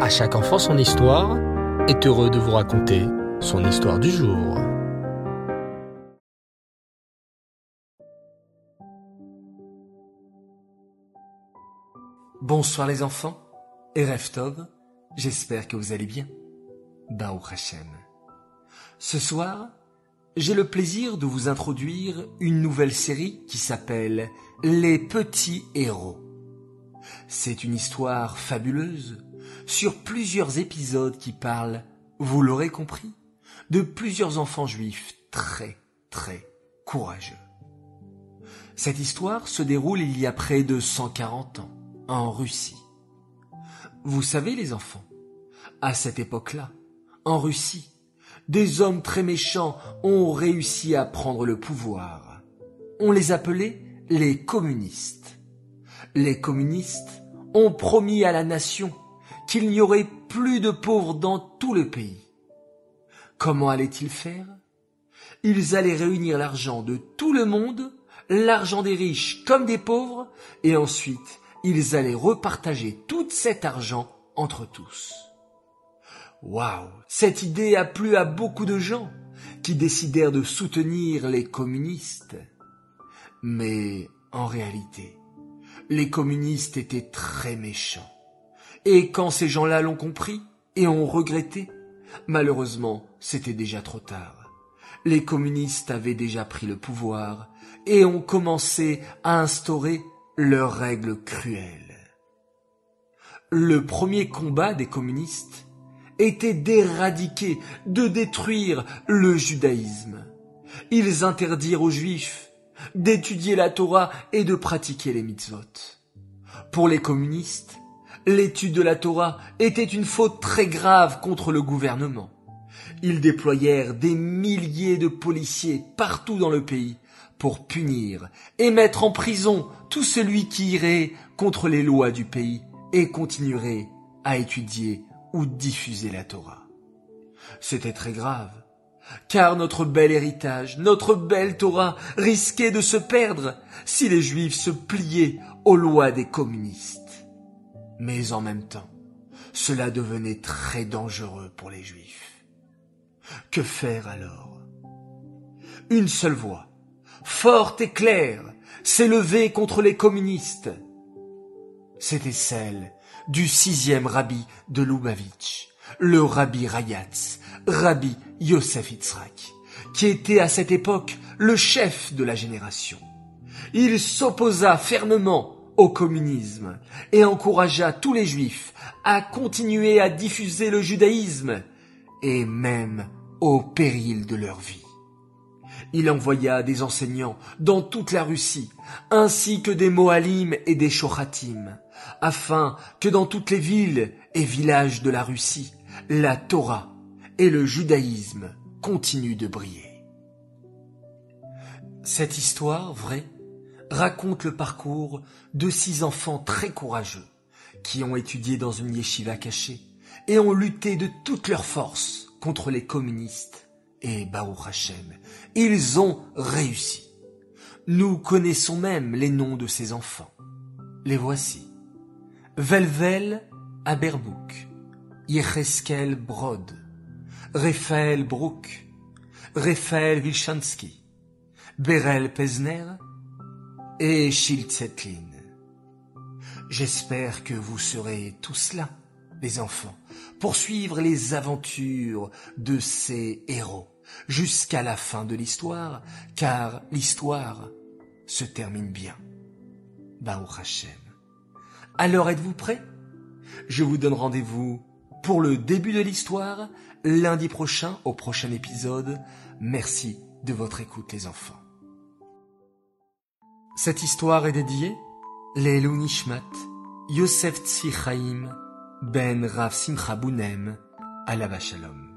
À chaque enfant son histoire est heureux de vous raconter son histoire du jour. Bonsoir les enfants et Reftov, j'espère que vous allez bien. Bao Hashem. Ce soir, j'ai le plaisir de vous introduire une nouvelle série qui s'appelle Les petits héros. C'est une histoire fabuleuse sur plusieurs épisodes qui parlent, vous l'aurez compris, de plusieurs enfants juifs très très courageux. Cette histoire se déroule il y a près de 140 ans, en Russie. Vous savez les enfants, à cette époque-là, en Russie, des hommes très méchants ont réussi à prendre le pouvoir. On les appelait les communistes. Les communistes ont promis à la nation qu'il n'y aurait plus de pauvres dans tout le pays. Comment allaient-ils faire? Ils allaient réunir l'argent de tout le monde, l'argent des riches comme des pauvres, et ensuite ils allaient repartager tout cet argent entre tous. Waouh Cette idée a plu à beaucoup de gens qui décidèrent de soutenir les communistes. Mais en réalité, les communistes étaient très méchants. Et quand ces gens-là l'ont compris et ont regretté, malheureusement, c'était déjà trop tard. Les communistes avaient déjà pris le pouvoir et ont commencé à instaurer leurs règles cruelles. Le premier combat des communistes était d'éradiquer, de détruire le judaïsme. Ils interdirent aux juifs d'étudier la Torah et de pratiquer les mitzvot. Pour les communistes, l'étude de la Torah était une faute très grave contre le gouvernement. Ils déployèrent des milliers de policiers partout dans le pays pour punir et mettre en prison tout celui qui irait contre les lois du pays et continuerait à étudier ou diffuser la Torah. C'était très grave, car notre bel héritage, notre belle Torah risquait de se perdre si les Juifs se pliaient aux lois des communistes. Mais en même temps, cela devenait très dangereux pour les Juifs. Que faire alors? Une seule voix, forte et claire, levée contre les communistes. C'était celle du sixième rabbi de Lubavitch, le rabbi Rayatz, rabbi Yosef Yitzhak, qui était à cette époque le chef de la génération. Il s'opposa fermement au communisme et encouragea tous les juifs à continuer à diffuser le judaïsme et même au péril de leur vie. Il envoya des enseignants dans toute la Russie, ainsi que des Moalim et des Shochatim, afin que dans toutes les villes et villages de la Russie, la Torah et le judaïsme continuent de briller. Cette histoire vraie raconte le parcours de six enfants très courageux qui ont étudié dans une yeshiva cachée et ont lutté de toutes leurs forces contre les communistes. Et Baruch Hashem, ils ont réussi. Nous connaissons même les noms de ces enfants. Les voici. Velvel Aberbouk, Yecheskel Brod, Raphaël Brook, Raphaël Wilchansky, Berel Pesner et Shiltsetlin. J'espère que vous serez tous là, les enfants, pour suivre les aventures de ces héros jusqu'à la fin de l'histoire, car l'histoire se termine bien. Baou Hashem. Alors êtes-vous prêts? Je vous donne rendez-vous pour le début de l'histoire lundi prochain au prochain épisode. Merci de votre écoute les enfants. Cette histoire est dédiée Lélu Nishmat, Yosef Tzvi Ben Rav Simcha Bounem, Alava Shalom.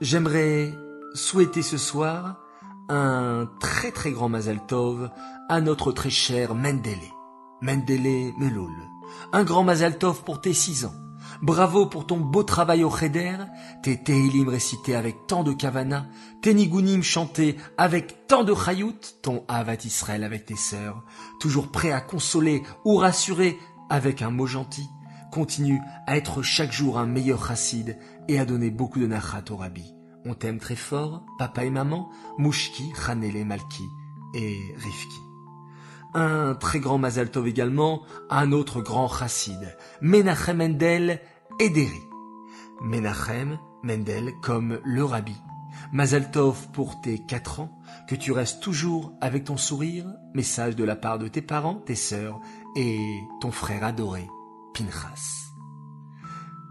J'aimerais souhaiter ce soir un très très grand Mazal Tov à notre très cher Mendele. Mendele Meloul. Un grand Mazal Tov pour tes six ans. Bravo pour ton beau travail au Cheder, tes Tehilim récités avec tant de Kavana, tes Nigunim chantés avec tant de Chayout, ton Avat Israël avec tes sœurs, toujours prêt à consoler ou rassurer avec un mot gentil, Continue à être chaque jour un meilleur chassid et à donner beaucoup de nachat au rabbi. On t'aime très fort, papa et maman, Mouchki, Hanele, Malki et Rifki. Un très grand Mazal Tov également, un autre grand chassid, Menachem Mendel Ederi. Menachem Mendel comme le rabbi. Mazal Tov pour tes quatre ans, que tu restes toujours avec ton sourire, message de la part de tes parents, tes sœurs et ton frère adoré, Pinchas.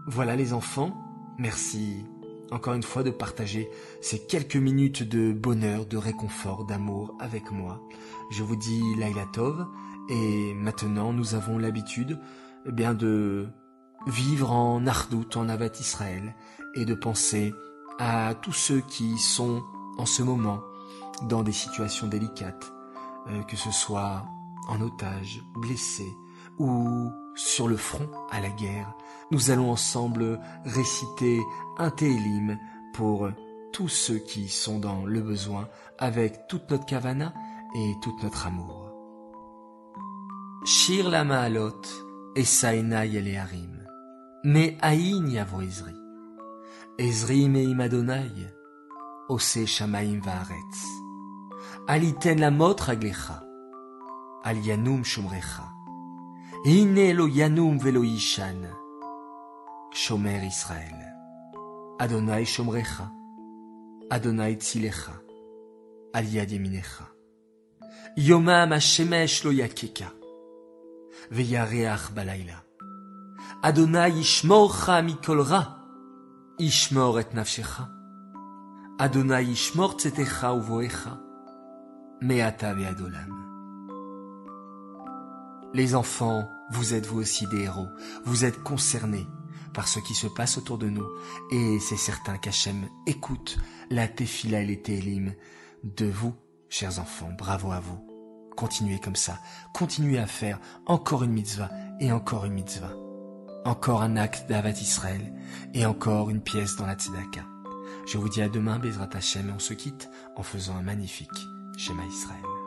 Voilà les enfants, merci encore une fois de partager ces quelques minutes de bonheur, de réconfort, d'amour avec moi. Je vous dis Laila Tov et maintenant nous avons l'habitude eh bien de vivre en Ardout, en Avat Israël et de penser à tous ceux qui sont en ce moment dans des situations délicates, euh, que ce soit en otage, blessés ou sur le front à la guerre. Nous allons ensemble réciter un Télim pour tous ceux qui sont dans le besoin avec toute notre kavana et tout notre amour. Shir la ma'alot, esaina yeleharim, me aïn yavo Ezri. Ezri meim Adonai, ose shamaim va'aretz. Aliten la mot raglecha, al yanum shumrecha. Ine lo yanum velo yishan, shomer Israël. Adonai shomrecha, Adonai tzilecha, al yad yeminecha. Yomam hashemesh lo yakeka, veyareach balayla. Adonai yishmorcha mikol ra, yishmor et nafshecha. Adonai yishmor tzetecha uvoecha, meata ve'adolam. Les enfants, vous êtes vous aussi des héros, vous êtes concernés par ce qui se passe autour de nous, et c'est certain qu'Hachem écoute la tefila et les télim de vous, chers enfants, bravo à vous. Continuez comme ça, continuez à faire encore une mitzvah et encore une mitzvah. Encore un acte d'Avat Israël et encore une pièce dans la tzedaka. Je vous dis à demain, Bezrat Hachem, et on se quitte en faisant un magnifique Shema Israël.